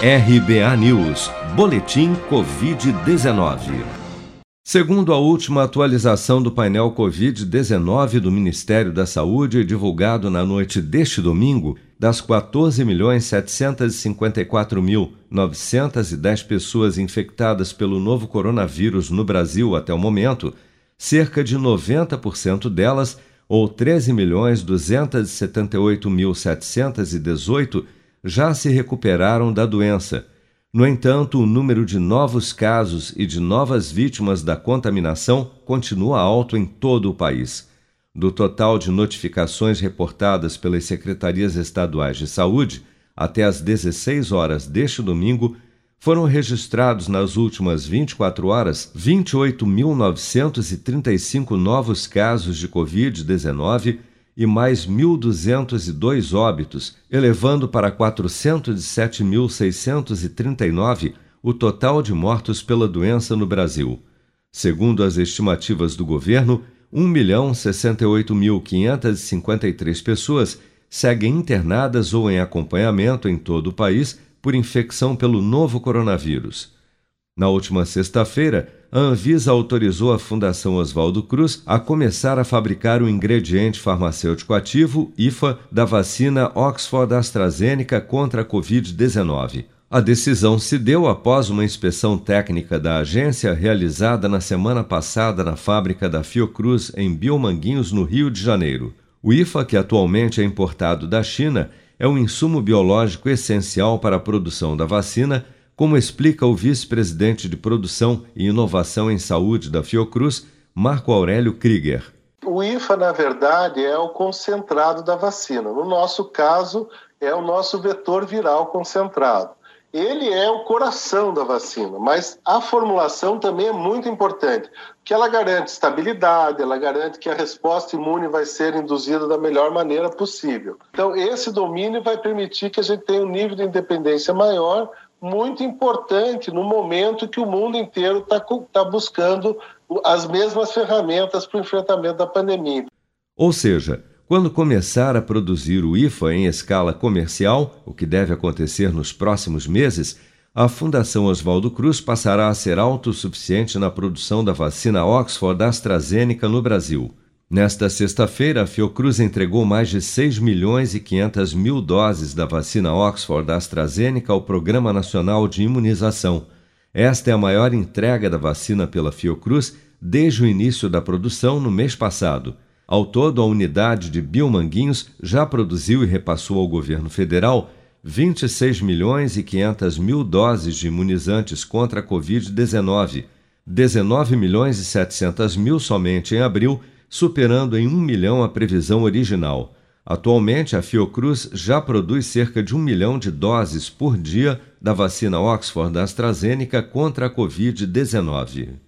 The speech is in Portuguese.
RBA News, Boletim Covid-19. Segundo a última atualização do painel Covid-19 do Ministério da Saúde, divulgado na noite deste domingo, das 14.754.910 pessoas infectadas pelo novo coronavírus no Brasil até o momento, cerca de 90% delas, ou 13.278.718, já se recuperaram da doença. No entanto, o número de novos casos e de novas vítimas da contaminação continua alto em todo o país. Do total de notificações reportadas pelas secretarias estaduais de saúde, até às 16 horas deste domingo, foram registrados nas últimas 24 horas 28.935 novos casos de Covid-19 e mais 1.202 óbitos, elevando para 407.639 o total de mortos pela doença no Brasil. Segundo as estimativas do governo, 1.068.553 pessoas seguem internadas ou em acompanhamento em todo o país por infecção pelo novo coronavírus. Na última sexta-feira, a Anvisa autorizou a Fundação Oswaldo Cruz a começar a fabricar o ingrediente farmacêutico ativo, IFA, da vacina Oxford AstraZeneca contra a Covid-19. A decisão se deu após uma inspeção técnica da agência realizada na semana passada na fábrica da Fiocruz, em Biomanguinhos, no Rio de Janeiro. O IFA, que atualmente é importado da China, é um insumo biológico essencial para a produção da vacina como explica o vice-presidente de Produção e Inovação em Saúde da Fiocruz, Marco Aurélio Krieger. O IFA, na verdade, é o concentrado da vacina. No nosso caso, é o nosso vetor viral concentrado. Ele é o coração da vacina, mas a formulação também é muito importante, porque ela garante estabilidade, ela garante que a resposta imune vai ser induzida da melhor maneira possível. Então, esse domínio vai permitir que a gente tenha um nível de independência maior muito importante no momento que o mundo inteiro está tá buscando as mesmas ferramentas para o enfrentamento da pandemia. Ou seja, quando começar a produzir o IFA em escala comercial, o que deve acontecer nos próximos meses, a Fundação Oswaldo Cruz passará a ser autossuficiente na produção da vacina Oxford AstraZeneca no Brasil. Nesta sexta-feira, a Fiocruz entregou mais de 6 milhões e 500 mil doses da vacina Oxford da AstraZeneca ao Programa Nacional de Imunização. Esta é a maior entrega da vacina pela Fiocruz desde o início da produção no mês passado. Ao todo, a unidade de Biomanguinhos já produziu e repassou ao governo federal 26 milhões e 500 mil doses de imunizantes contra a Covid-19, 19 milhões e 700 mil somente em abril superando em um milhão a previsão original. Atualmente, a Fiocruz já produz cerca de um milhão de doses por dia da vacina Oxford da AstraZeneca contra a Covid-19.